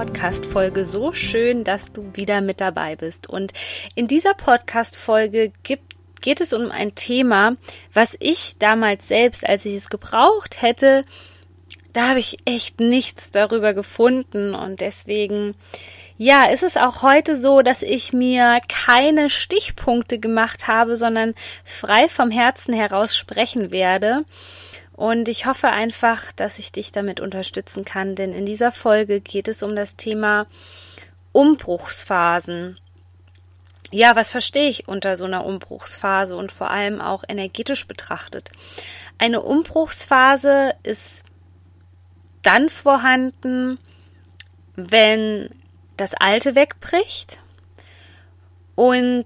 Podcast-Folge. So schön, dass du wieder mit dabei bist. Und in dieser Podcast-Folge geht es um ein Thema, was ich damals selbst, als ich es gebraucht hätte, da habe ich echt nichts darüber gefunden. Und deswegen, ja, ist es auch heute so, dass ich mir keine Stichpunkte gemacht habe, sondern frei vom Herzen heraus sprechen werde. Und ich hoffe einfach, dass ich dich damit unterstützen kann, denn in dieser Folge geht es um das Thema Umbruchsphasen. Ja, was verstehe ich unter so einer Umbruchsphase und vor allem auch energetisch betrachtet? Eine Umbruchsphase ist dann vorhanden, wenn das Alte wegbricht und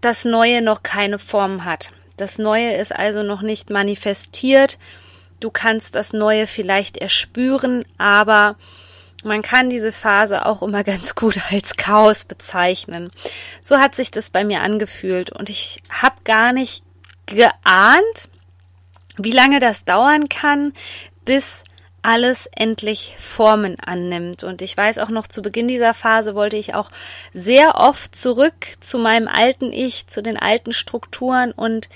das Neue noch keine Form hat. Das Neue ist also noch nicht manifestiert. Du kannst das Neue vielleicht erspüren, aber man kann diese Phase auch immer ganz gut als Chaos bezeichnen. So hat sich das bei mir angefühlt und ich habe gar nicht geahnt, wie lange das dauern kann, bis alles endlich Formen annimmt. Und ich weiß auch noch, zu Beginn dieser Phase wollte ich auch sehr oft zurück zu meinem alten Ich, zu den alten Strukturen und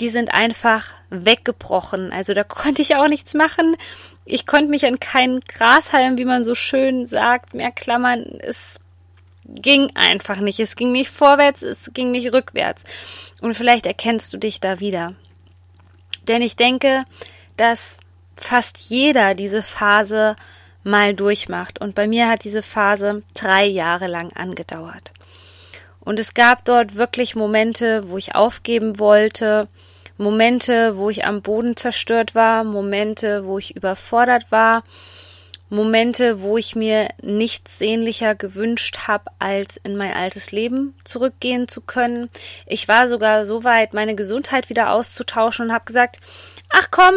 die sind einfach weggebrochen. Also da konnte ich auch nichts machen. Ich konnte mich an keinen Grashalm, wie man so schön sagt, mehr klammern. Es ging einfach nicht. Es ging nicht vorwärts, es ging nicht rückwärts. Und vielleicht erkennst du dich da wieder. Denn ich denke, dass fast jeder diese Phase mal durchmacht. Und bei mir hat diese Phase drei Jahre lang angedauert. Und es gab dort wirklich Momente, wo ich aufgeben wollte, Momente, wo ich am Boden zerstört war, Momente, wo ich überfordert war, Momente, wo ich mir nichts sehnlicher gewünscht habe, als in mein altes Leben zurückgehen zu können. Ich war sogar so weit, meine Gesundheit wieder auszutauschen und habe gesagt, ach komm,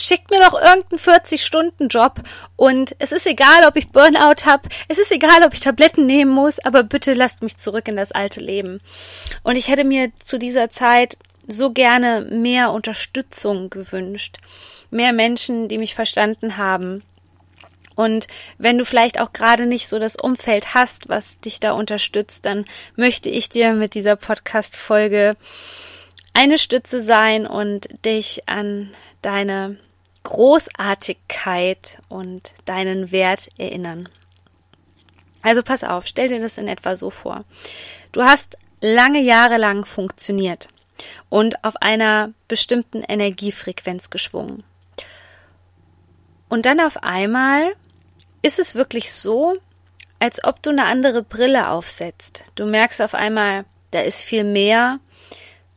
Schickt mir doch irgendeinen 40-Stunden-Job und es ist egal, ob ich Burnout habe, es ist egal, ob ich Tabletten nehmen muss, aber bitte lasst mich zurück in das alte Leben. Und ich hätte mir zu dieser Zeit so gerne mehr Unterstützung gewünscht, mehr Menschen, die mich verstanden haben. Und wenn du vielleicht auch gerade nicht so das Umfeld hast, was dich da unterstützt, dann möchte ich dir mit dieser Podcast-Folge eine Stütze sein und dich an deine Großartigkeit und deinen Wert erinnern. Also pass auf, stell dir das in etwa so vor. Du hast lange Jahre lang funktioniert und auf einer bestimmten Energiefrequenz geschwungen. Und dann auf einmal ist es wirklich so, als ob du eine andere Brille aufsetzt. Du merkst auf einmal, da ist viel mehr,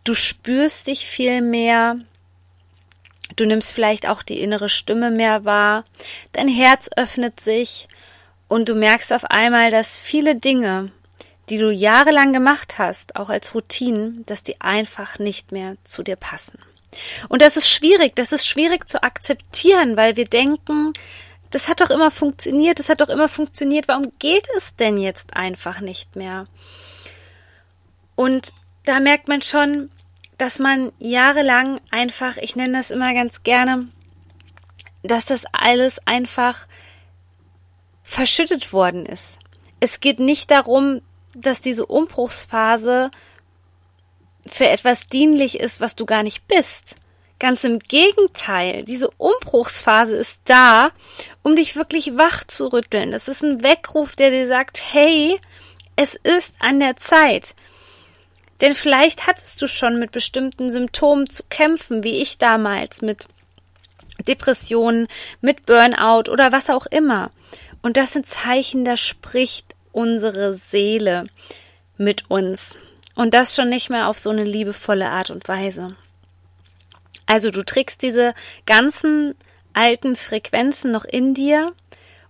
du spürst dich viel mehr, Du nimmst vielleicht auch die innere Stimme mehr wahr, dein Herz öffnet sich und du merkst auf einmal, dass viele Dinge, die du jahrelang gemacht hast, auch als Routinen, dass die einfach nicht mehr zu dir passen. Und das ist schwierig, das ist schwierig zu akzeptieren, weil wir denken, das hat doch immer funktioniert, das hat doch immer funktioniert, warum geht es denn jetzt einfach nicht mehr? Und da merkt man schon, dass man jahrelang einfach, ich nenne das immer ganz gerne, dass das alles einfach verschüttet worden ist. Es geht nicht darum, dass diese Umbruchsphase für etwas dienlich ist, was du gar nicht bist. Ganz im Gegenteil, diese Umbruchsphase ist da, um dich wirklich wach zu rütteln. Das ist ein Weckruf, der dir sagt, hey, es ist an der Zeit. Denn vielleicht hattest du schon mit bestimmten Symptomen zu kämpfen, wie ich damals mit Depressionen, mit Burnout oder was auch immer. Und das sind Zeichen, da spricht unsere Seele mit uns. Und das schon nicht mehr auf so eine liebevolle Art und Weise. Also du trägst diese ganzen alten Frequenzen noch in dir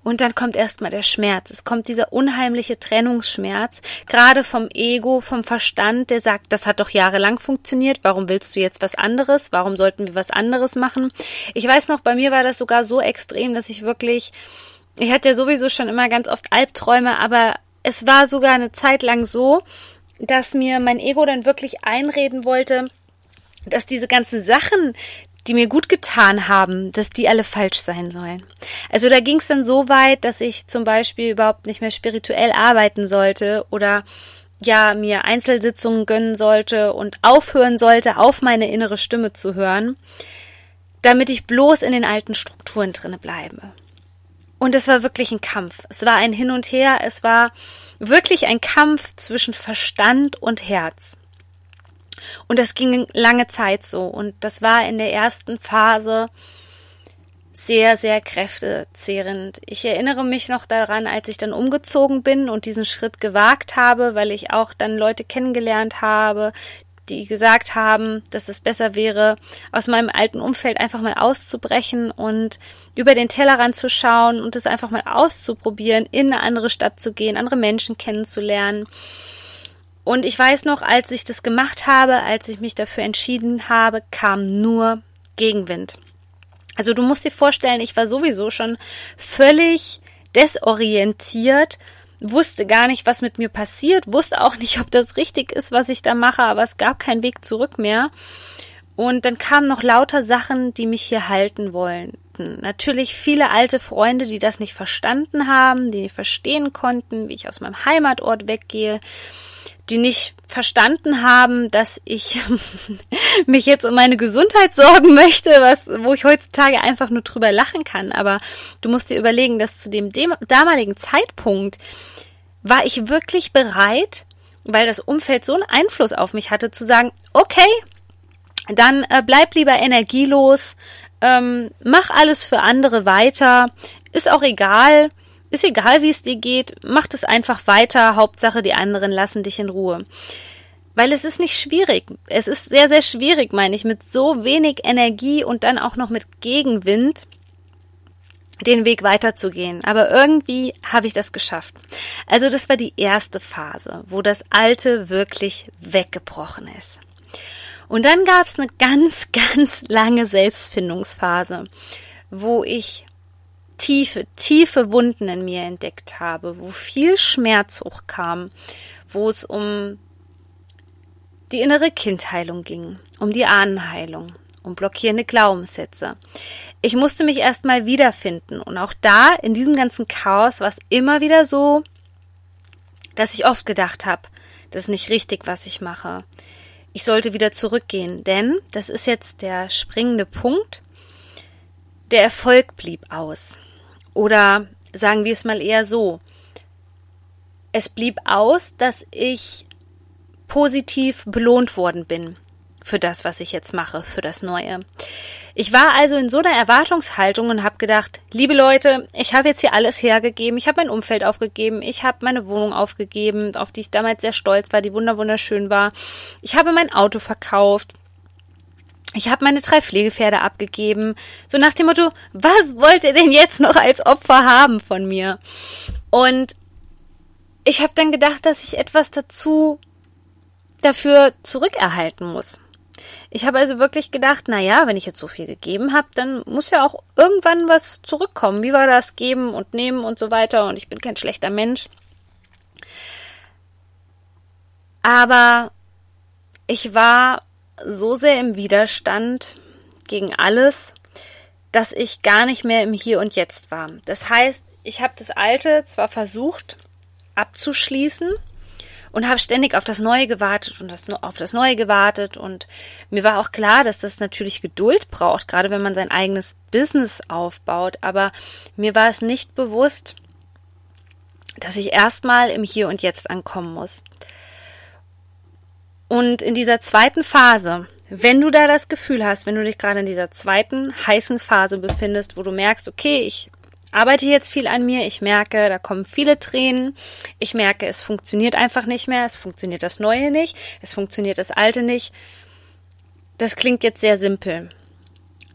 Und dann kommt erstmal der Schmerz. Es kommt dieser unheimliche Trennungsschmerz, gerade vom Ego, vom Verstand, der sagt, das hat doch jahrelang funktioniert, warum willst du jetzt was anderes? Warum sollten wir was anderes machen? Ich weiß noch, bei mir war das sogar so extrem, dass ich wirklich, ich hatte ja sowieso schon immer ganz oft Albträume, aber es war sogar eine Zeit lang so, dass mir mein Ego dann wirklich einreden wollte, dass diese ganzen Sachen, die mir gut getan haben, dass die alle falsch sein sollen. Also da ging es dann so weit, dass ich zum Beispiel überhaupt nicht mehr spirituell arbeiten sollte oder ja mir Einzelsitzungen gönnen sollte und aufhören sollte, auf meine innere Stimme zu hören, damit ich bloß in den alten Strukturen drinne bleibe. Und es war wirklich ein Kampf. Es war ein Hin und Her. Es war wirklich ein Kampf zwischen Verstand und Herz. Und das ging lange Zeit so. Und das war in der ersten Phase sehr, sehr kräftezehrend. Ich erinnere mich noch daran, als ich dann umgezogen bin und diesen Schritt gewagt habe, weil ich auch dann Leute kennengelernt habe, die gesagt haben, dass es besser wäre, aus meinem alten Umfeld einfach mal auszubrechen und über den Tellerrand zu schauen und es einfach mal auszuprobieren, in eine andere Stadt zu gehen, andere Menschen kennenzulernen. Und ich weiß noch, als ich das gemacht habe, als ich mich dafür entschieden habe, kam nur Gegenwind. Also du musst dir vorstellen, ich war sowieso schon völlig desorientiert, wusste gar nicht, was mit mir passiert, wusste auch nicht, ob das richtig ist, was ich da mache, aber es gab keinen Weg zurück mehr. Und dann kamen noch lauter Sachen, die mich hier halten wollten. Natürlich viele alte Freunde, die das nicht verstanden haben, die nicht verstehen konnten, wie ich aus meinem Heimatort weggehe die nicht verstanden haben, dass ich mich jetzt um meine Gesundheit sorgen möchte, was, wo ich heutzutage einfach nur drüber lachen kann. Aber du musst dir überlegen, dass zu dem, dem damaligen Zeitpunkt war ich wirklich bereit, weil das Umfeld so einen Einfluss auf mich hatte, zu sagen, okay, dann äh, bleib lieber energielos, ähm, mach alles für andere weiter, ist auch egal, ist egal, wie es dir geht, mach es einfach weiter. Hauptsache, die anderen lassen dich in Ruhe. Weil es ist nicht schwierig. Es ist sehr, sehr schwierig, meine ich, mit so wenig Energie und dann auch noch mit Gegenwind den Weg weiterzugehen. Aber irgendwie habe ich das geschafft. Also das war die erste Phase, wo das Alte wirklich weggebrochen ist. Und dann gab es eine ganz, ganz lange Selbstfindungsphase, wo ich tiefe, tiefe Wunden in mir entdeckt habe, wo viel Schmerz hochkam, wo es um die innere Kindheilung ging, um die Ahnenheilung, um blockierende Glaubenssätze. Ich musste mich erstmal wiederfinden und auch da in diesem ganzen Chaos war es immer wieder so, dass ich oft gedacht habe, das ist nicht richtig, was ich mache. Ich sollte wieder zurückgehen, denn das ist jetzt der springende Punkt. Der Erfolg blieb aus. Oder sagen wir es mal eher so. Es blieb aus, dass ich positiv belohnt worden bin für das, was ich jetzt mache, für das Neue. Ich war also in so einer Erwartungshaltung und habe gedacht, liebe Leute, ich habe jetzt hier alles hergegeben, ich habe mein Umfeld aufgegeben, ich habe meine Wohnung aufgegeben, auf die ich damals sehr stolz war, die wunderschön war. Ich habe mein Auto verkauft ich habe meine drei Pflegepferde abgegeben, so nach dem Motto, was wollt ihr denn jetzt noch als Opfer haben von mir? Und ich habe dann gedacht, dass ich etwas dazu dafür zurückerhalten muss. Ich habe also wirklich gedacht, na ja, wenn ich jetzt so viel gegeben habe, dann muss ja auch irgendwann was zurückkommen. Wie war das geben und nehmen und so weiter und ich bin kein schlechter Mensch. Aber ich war so sehr im Widerstand gegen alles, dass ich gar nicht mehr im Hier und Jetzt war. Das heißt, ich habe das Alte zwar versucht abzuschließen und habe ständig auf das Neue gewartet und das, auf das Neue gewartet und mir war auch klar, dass das natürlich Geduld braucht, gerade wenn man sein eigenes Business aufbaut, aber mir war es nicht bewusst, dass ich erstmal im Hier und Jetzt ankommen muss. Und in dieser zweiten Phase, wenn du da das Gefühl hast, wenn du dich gerade in dieser zweiten heißen Phase befindest, wo du merkst, okay, ich arbeite jetzt viel an mir, ich merke, da kommen viele Tränen, ich merke, es funktioniert einfach nicht mehr, es funktioniert das Neue nicht, es funktioniert das Alte nicht. Das klingt jetzt sehr simpel.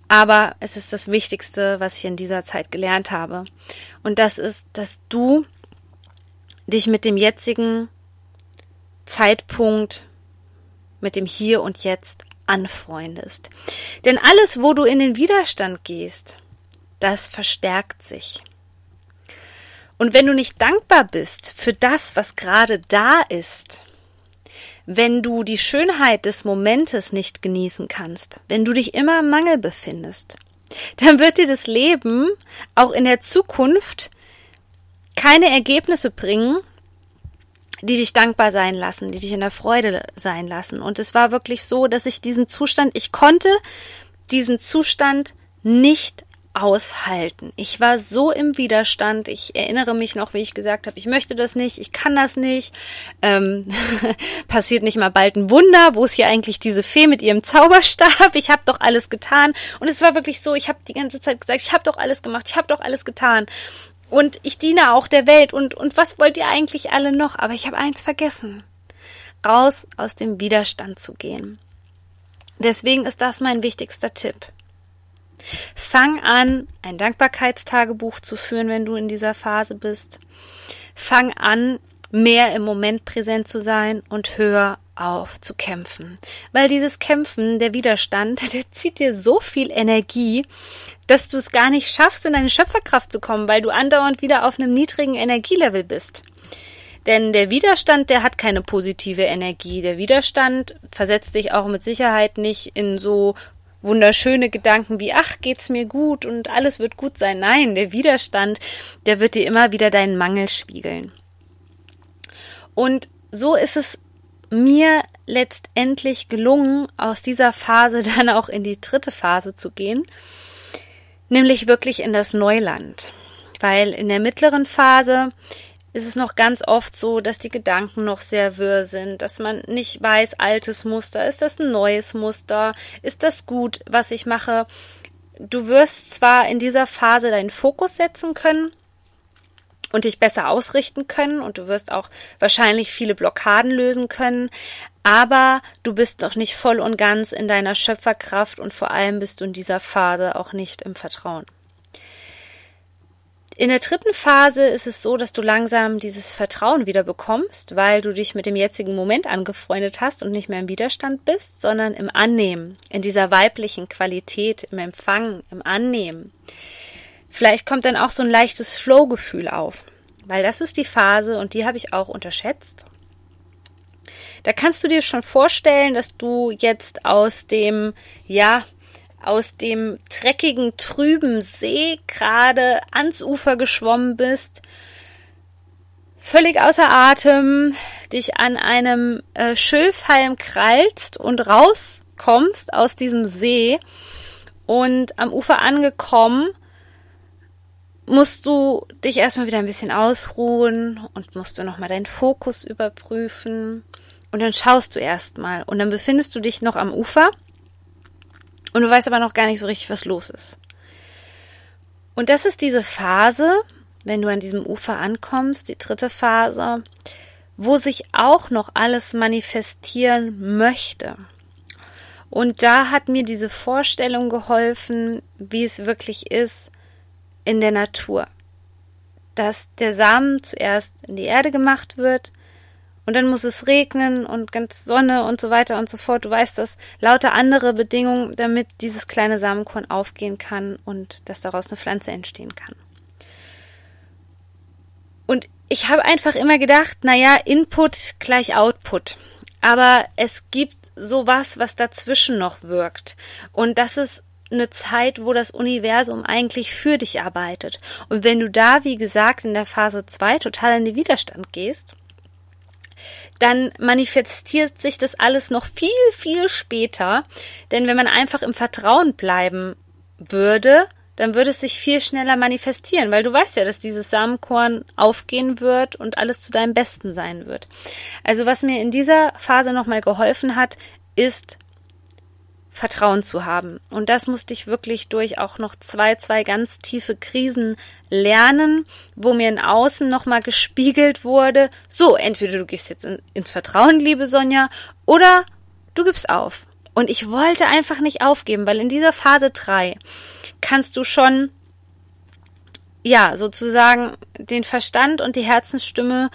Aber es ist das Wichtigste, was ich in dieser Zeit gelernt habe. Und das ist, dass du dich mit dem jetzigen Zeitpunkt, mit dem Hier und Jetzt anfreundest. Denn alles, wo du in den Widerstand gehst, das verstärkt sich. Und wenn du nicht dankbar bist für das, was gerade da ist, wenn du die Schönheit des Momentes nicht genießen kannst, wenn du dich immer im Mangel befindest, dann wird dir das Leben auch in der Zukunft keine Ergebnisse bringen, die dich dankbar sein lassen, die dich in der Freude sein lassen. Und es war wirklich so, dass ich diesen Zustand, ich konnte diesen Zustand nicht aushalten. Ich war so im Widerstand. Ich erinnere mich noch, wie ich gesagt habe, ich möchte das nicht, ich kann das nicht. Ähm, passiert nicht mal bald ein Wunder, wo ist hier eigentlich diese Fee mit ihrem Zauberstab? Ich habe doch alles getan. Und es war wirklich so, ich habe die ganze Zeit gesagt, ich habe doch alles gemacht, ich habe doch alles getan. Und ich diene auch der Welt. Und, und was wollt ihr eigentlich alle noch? Aber ich habe eins vergessen. Raus aus dem Widerstand zu gehen. Deswegen ist das mein wichtigster Tipp. Fang an, ein Dankbarkeitstagebuch zu führen, wenn du in dieser Phase bist. Fang an, mehr im Moment präsent zu sein und hör auf zu kämpfen. Weil dieses Kämpfen, der Widerstand, der zieht dir so viel Energie, dass du es gar nicht schaffst, in deine Schöpferkraft zu kommen, weil du andauernd wieder auf einem niedrigen Energielevel bist. Denn der Widerstand, der hat keine positive Energie. Der Widerstand versetzt dich auch mit Sicherheit nicht in so wunderschöne Gedanken wie, ach, geht's mir gut und alles wird gut sein. Nein, der Widerstand, der wird dir immer wieder deinen Mangel spiegeln. Und so ist es mir letztendlich gelungen, aus dieser Phase dann auch in die dritte Phase zu gehen, nämlich wirklich in das Neuland. Weil in der mittleren Phase ist es noch ganz oft so, dass die Gedanken noch sehr wirr sind, dass man nicht weiß, altes Muster, ist das ein neues Muster, ist das gut, was ich mache. Du wirst zwar in dieser Phase deinen Fokus setzen können und dich besser ausrichten können und du wirst auch wahrscheinlich viele Blockaden lösen können, aber du bist noch nicht voll und ganz in deiner Schöpferkraft und vor allem bist du in dieser Phase auch nicht im Vertrauen. In der dritten Phase ist es so, dass du langsam dieses Vertrauen wieder bekommst, weil du dich mit dem jetzigen Moment angefreundet hast und nicht mehr im Widerstand bist, sondern im Annehmen, in dieser weiblichen Qualität, im Empfangen, im Annehmen. Vielleicht kommt dann auch so ein leichtes Flow-Gefühl auf, weil das ist die Phase und die habe ich auch unterschätzt. Da kannst du dir schon vorstellen, dass du jetzt aus dem, ja, aus dem dreckigen, trüben See gerade ans Ufer geschwommen bist, völlig außer Atem, dich an einem äh, Schilfhalm krallst und rauskommst aus diesem See und am Ufer angekommen, musst du dich erstmal wieder ein bisschen ausruhen und musst du nochmal deinen Fokus überprüfen und dann schaust du erstmal und dann befindest du dich noch am Ufer und du weißt aber noch gar nicht so richtig, was los ist. Und das ist diese Phase, wenn du an diesem Ufer ankommst, die dritte Phase, wo sich auch noch alles manifestieren möchte. Und da hat mir diese Vorstellung geholfen, wie es wirklich ist in der Natur. Dass der Samen zuerst in die Erde gemacht wird, und dann muss es regnen und ganz Sonne und so weiter und so fort. Du weißt das, lauter andere Bedingungen, damit dieses kleine Samenkorn aufgehen kann und dass daraus eine Pflanze entstehen kann. Und ich habe einfach immer gedacht, naja, Input gleich Output. Aber es gibt sowas, was dazwischen noch wirkt. Und das ist eine Zeit, wo das Universum eigentlich für dich arbeitet. Und wenn du da, wie gesagt, in der Phase 2 total in den Widerstand gehst, dann manifestiert sich das alles noch viel, viel später. Denn wenn man einfach im Vertrauen bleiben würde, dann würde es sich viel schneller manifestieren, weil du weißt ja, dass dieses Samenkorn aufgehen wird und alles zu deinem Besten sein wird. Also was mir in dieser Phase nochmal geholfen hat, ist Vertrauen zu haben. Und das musste ich wirklich durch auch noch zwei, zwei ganz tiefe Krisen lernen, wo mir in Außen nochmal gespiegelt wurde, so, entweder du gehst jetzt in, ins Vertrauen, liebe Sonja, oder du gibst auf. Und ich wollte einfach nicht aufgeben, weil in dieser Phase 3 kannst du schon ja, sozusagen den Verstand und die Herzensstimme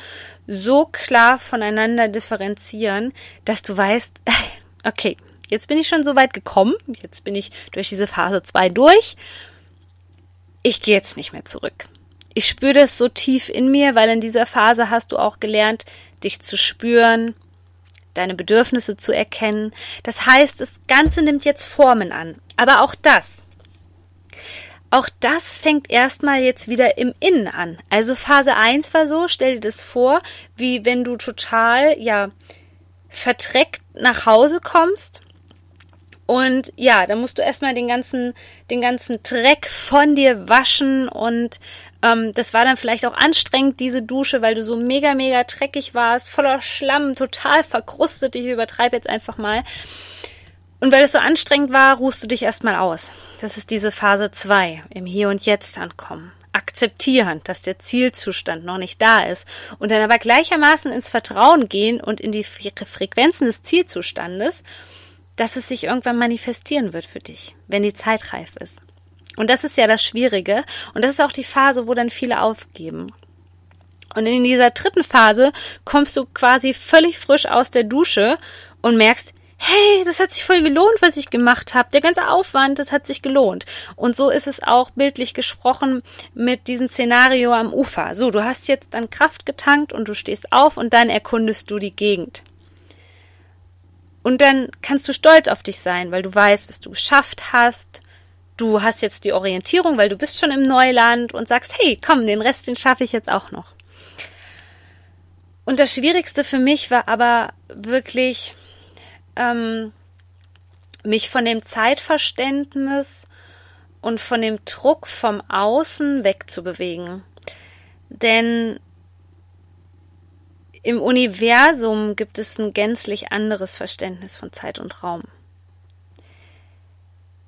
so klar voneinander differenzieren, dass du weißt, okay, jetzt bin ich schon so weit gekommen, jetzt bin ich durch diese Phase 2 durch. Ich gehe jetzt nicht mehr zurück. Ich spüre das so tief in mir, weil in dieser Phase hast du auch gelernt, dich zu spüren, deine Bedürfnisse zu erkennen. Das heißt, das Ganze nimmt jetzt Formen an. Aber auch das auch das fängt erstmal jetzt wieder im Innen an. Also Phase 1 war so, stell dir das vor, wie wenn du total, ja, vertreckt nach Hause kommst. Und ja, da musst du erstmal den ganzen, den ganzen Dreck von dir waschen und ähm, das war dann vielleicht auch anstrengend, diese Dusche, weil du so mega, mega dreckig warst, voller Schlamm, total verkrustet. Ich übertreibe jetzt einfach mal. Und weil es so anstrengend war, ruhst du dich erstmal aus. Das ist diese Phase 2, im Hier und Jetzt ankommen. Akzeptieren, dass der Zielzustand noch nicht da ist und dann aber gleichermaßen ins Vertrauen gehen und in die Frequenzen des Zielzustandes, dass es sich irgendwann manifestieren wird für dich, wenn die Zeit reif ist. Und das ist ja das Schwierige und das ist auch die Phase, wo dann viele aufgeben. Und in dieser dritten Phase kommst du quasi völlig frisch aus der Dusche und merkst, hey, das hat sich voll gelohnt, was ich gemacht habe. Der ganze Aufwand, das hat sich gelohnt. Und so ist es auch bildlich gesprochen mit diesem Szenario am Ufer. So, du hast jetzt dann Kraft getankt und du stehst auf und dann erkundest du die Gegend. Und dann kannst du stolz auf dich sein, weil du weißt, was du geschafft hast. Du hast jetzt die Orientierung, weil du bist schon im Neuland und sagst, hey, komm, den Rest, den schaffe ich jetzt auch noch. Und das Schwierigste für mich war aber wirklich ähm, mich von dem Zeitverständnis und von dem Druck vom Außen wegzubewegen. Denn im Universum gibt es ein gänzlich anderes Verständnis von Zeit und Raum.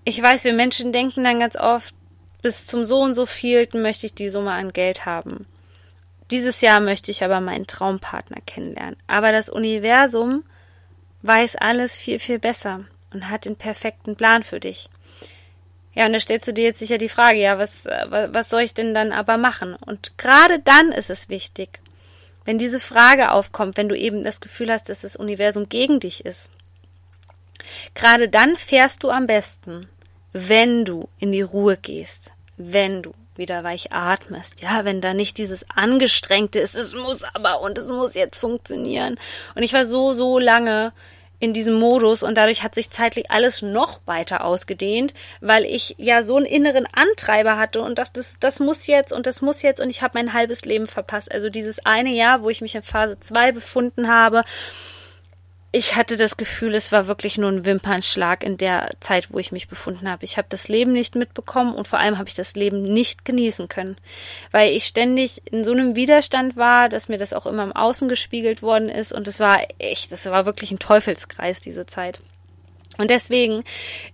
Ich weiß, wir Menschen denken dann ganz oft, bis zum so und so vielten möchte ich die Summe an Geld haben. Dieses Jahr möchte ich aber meinen Traumpartner kennenlernen. Aber das Universum weiß alles viel, viel besser und hat den perfekten Plan für dich. Ja, und da stellst du dir jetzt sicher die Frage, ja, was, was soll ich denn dann aber machen? Und gerade dann ist es wichtig, wenn diese Frage aufkommt, wenn du eben das Gefühl hast, dass das Universum gegen dich ist. Gerade dann fährst du am besten, wenn du in die Ruhe gehst, wenn du wieder weich atmest, ja, wenn da nicht dieses Angestrengte ist, es muss aber und es muss jetzt funktionieren. Und ich war so, so lange in diesem Modus und dadurch hat sich zeitlich alles noch weiter ausgedehnt, weil ich ja so einen inneren Antreiber hatte und dachte, das, das muss jetzt und das muss jetzt und ich habe mein halbes Leben verpasst. Also dieses eine Jahr, wo ich mich in Phase 2 befunden habe, ich hatte das Gefühl, es war wirklich nur ein Wimpernschlag in der Zeit, wo ich mich befunden habe. Ich habe das Leben nicht mitbekommen und vor allem habe ich das Leben nicht genießen können, weil ich ständig in so einem Widerstand war, dass mir das auch immer im Außen gespiegelt worden ist und es war echt, es war wirklich ein Teufelskreis diese Zeit. Und deswegen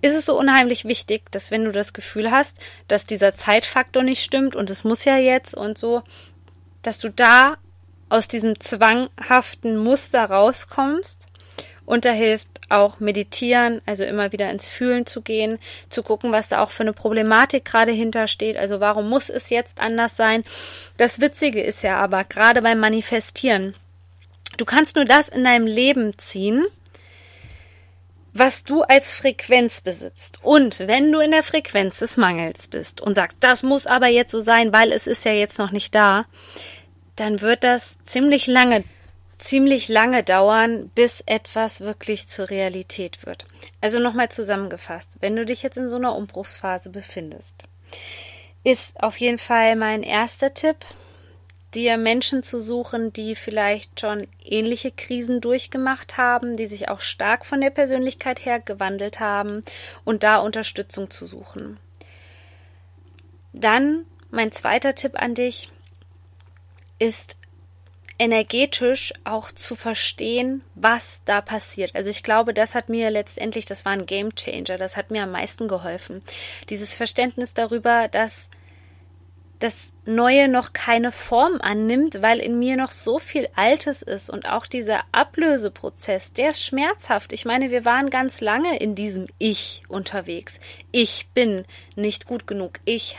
ist es so unheimlich wichtig, dass wenn du das Gefühl hast, dass dieser Zeitfaktor nicht stimmt und es muss ja jetzt und so, dass du da aus diesem zwanghaften Muster rauskommst und da hilft auch meditieren, also immer wieder ins Fühlen zu gehen, zu gucken, was da auch für eine Problematik gerade hintersteht. Also warum muss es jetzt anders sein? Das Witzige ist ja aber, gerade beim Manifestieren, du kannst nur das in deinem Leben ziehen, was du als Frequenz besitzt. Und wenn du in der Frequenz des Mangels bist und sagst, das muss aber jetzt so sein, weil es ist ja jetzt noch nicht da, dann wird das ziemlich lange ziemlich lange dauern, bis etwas wirklich zur Realität wird. Also nochmal zusammengefasst, wenn du dich jetzt in so einer Umbruchsphase befindest, ist auf jeden Fall mein erster Tipp, dir Menschen zu suchen, die vielleicht schon ähnliche Krisen durchgemacht haben, die sich auch stark von der Persönlichkeit her gewandelt haben und da Unterstützung zu suchen. Dann mein zweiter Tipp an dich ist energetisch auch zu verstehen, was da passiert. Also ich glaube, das hat mir letztendlich, das war ein Game Changer, das hat mir am meisten geholfen. Dieses Verständnis darüber, dass das Neue noch keine Form annimmt, weil in mir noch so viel Altes ist und auch dieser Ablöseprozess, der ist schmerzhaft. Ich meine, wir waren ganz lange in diesem Ich unterwegs. Ich bin nicht gut genug. Ich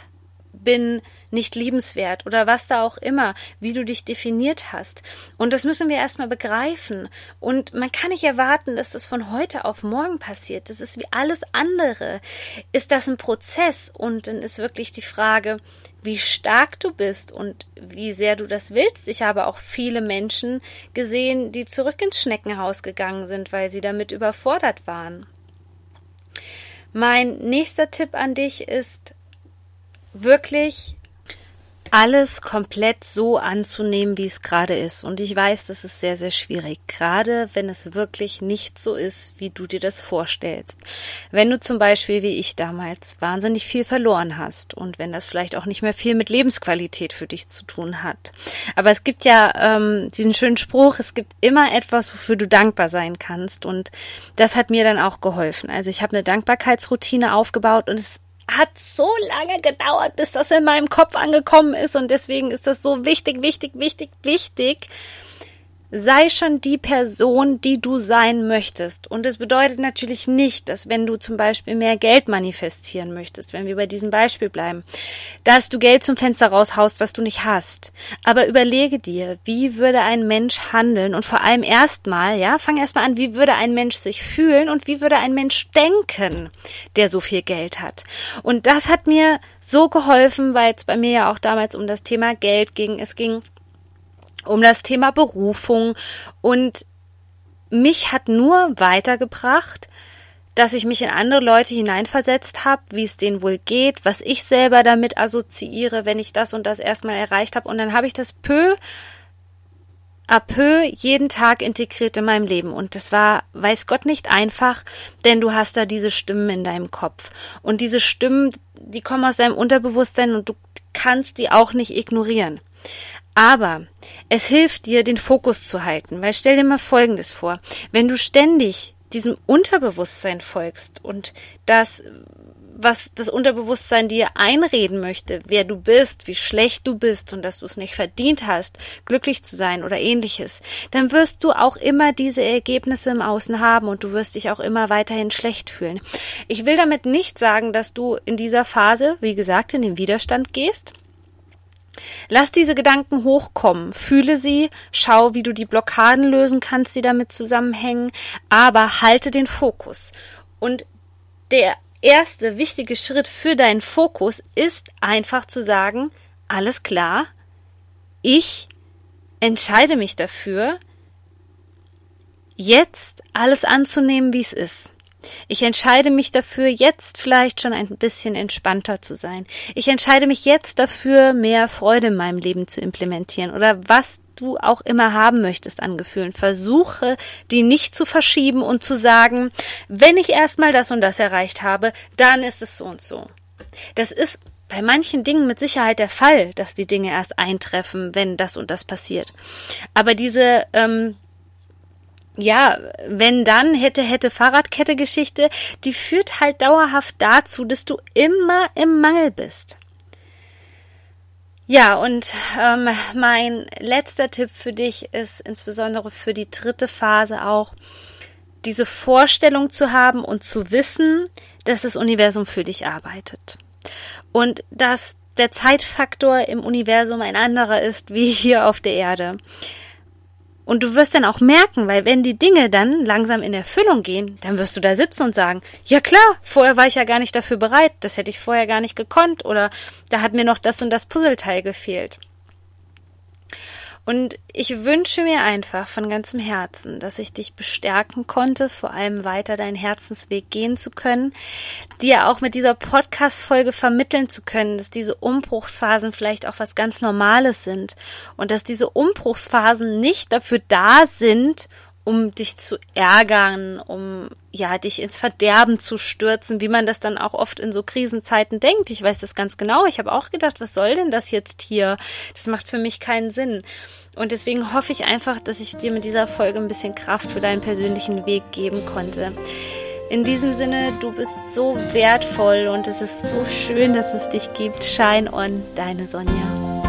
bin nicht liebenswert oder was da auch immer, wie du dich definiert hast. Und das müssen wir erstmal begreifen. Und man kann nicht erwarten, dass das von heute auf morgen passiert. Das ist wie alles andere. Ist das ein Prozess? Und dann ist wirklich die Frage, wie stark du bist und wie sehr du das willst. Ich habe auch viele Menschen gesehen, die zurück ins Schneckenhaus gegangen sind, weil sie damit überfordert waren. Mein nächster Tipp an dich ist wirklich alles komplett so anzunehmen, wie es gerade ist. Und ich weiß, das ist sehr, sehr schwierig, gerade wenn es wirklich nicht so ist, wie du dir das vorstellst. Wenn du zum Beispiel, wie ich damals, wahnsinnig viel verloren hast und wenn das vielleicht auch nicht mehr viel mit Lebensqualität für dich zu tun hat. Aber es gibt ja ähm, diesen schönen Spruch, es gibt immer etwas, wofür du dankbar sein kannst. Und das hat mir dann auch geholfen. Also ich habe eine Dankbarkeitsroutine aufgebaut und es hat so lange gedauert, bis das in meinem Kopf angekommen ist und deswegen ist das so wichtig, wichtig, wichtig, wichtig, sei schon die Person, die du sein möchtest. Und es bedeutet natürlich nicht, dass wenn du zum Beispiel mehr Geld manifestieren möchtest, wenn wir bei diesem Beispiel bleiben, dass du Geld zum Fenster raushaust, was du nicht hast. Aber überlege dir, wie würde ein Mensch handeln und vor allem erstmal, ja, fang erstmal an, wie würde ein Mensch sich fühlen und wie würde ein Mensch denken, der so viel Geld hat. Und das hat mir so geholfen, weil es bei mir ja auch damals um das Thema Geld ging. Es ging um das Thema Berufung und mich hat nur weitergebracht, dass ich mich in andere Leute hineinversetzt habe, wie es denen wohl geht, was ich selber damit assoziiere, wenn ich das und das erstmal erreicht habe. Und dann habe ich das peu à peu jeden Tag integriert in meinem Leben. Und das war, weiß Gott, nicht einfach, denn du hast da diese Stimmen in deinem Kopf. Und diese Stimmen, die kommen aus deinem Unterbewusstsein und du kannst die auch nicht ignorieren. Aber es hilft dir, den Fokus zu halten, weil stell dir mal Folgendes vor. Wenn du ständig diesem Unterbewusstsein folgst und das, was das Unterbewusstsein dir einreden möchte, wer du bist, wie schlecht du bist und dass du es nicht verdient hast, glücklich zu sein oder ähnliches, dann wirst du auch immer diese Ergebnisse im Außen haben und du wirst dich auch immer weiterhin schlecht fühlen. Ich will damit nicht sagen, dass du in dieser Phase, wie gesagt, in den Widerstand gehst. Lass diese Gedanken hochkommen, fühle sie, schau, wie du die Blockaden lösen kannst, die damit zusammenhängen, aber halte den Fokus. Und der erste wichtige Schritt für deinen Fokus ist einfach zu sagen, alles klar, ich entscheide mich dafür, jetzt alles anzunehmen, wie es ist. Ich entscheide mich dafür, jetzt vielleicht schon ein bisschen entspannter zu sein. Ich entscheide mich jetzt dafür, mehr Freude in meinem Leben zu implementieren oder was du auch immer haben möchtest an Gefühlen. Versuche, die nicht zu verschieben und zu sagen, wenn ich erstmal das und das erreicht habe, dann ist es so und so. Das ist bei manchen Dingen mit Sicherheit der Fall, dass die Dinge erst eintreffen, wenn das und das passiert. Aber diese ähm, ja, wenn dann hätte, hätte Fahrradkette-Geschichte, die führt halt dauerhaft dazu, dass du immer im Mangel bist. Ja, und ähm, mein letzter Tipp für dich ist insbesondere für die dritte Phase auch, diese Vorstellung zu haben und zu wissen, dass das Universum für dich arbeitet. Und dass der Zeitfaktor im Universum ein anderer ist wie hier auf der Erde. Und du wirst dann auch merken, weil wenn die Dinge dann langsam in Erfüllung gehen, dann wirst du da sitzen und sagen, ja klar, vorher war ich ja gar nicht dafür bereit, das hätte ich vorher gar nicht gekonnt oder da hat mir noch das und das Puzzleteil gefehlt. Und ich wünsche mir einfach von ganzem Herzen, dass ich dich bestärken konnte, vor allem weiter deinen Herzensweg gehen zu können, dir auch mit dieser Podcast-Folge vermitteln zu können, dass diese Umbruchsphasen vielleicht auch was ganz Normales sind und dass diese Umbruchsphasen nicht dafür da sind, um dich zu ärgern, um ja dich ins Verderben zu stürzen, wie man das dann auch oft in so Krisenzeiten denkt. Ich weiß das ganz genau. Ich habe auch gedacht, was soll denn das jetzt hier? Das macht für mich keinen Sinn. Und deswegen hoffe ich einfach, dass ich dir mit dieser Folge ein bisschen Kraft für deinen persönlichen Weg geben konnte. In diesem Sinne, du bist so wertvoll und es ist so schön, dass es dich gibt. Shine on, deine Sonja.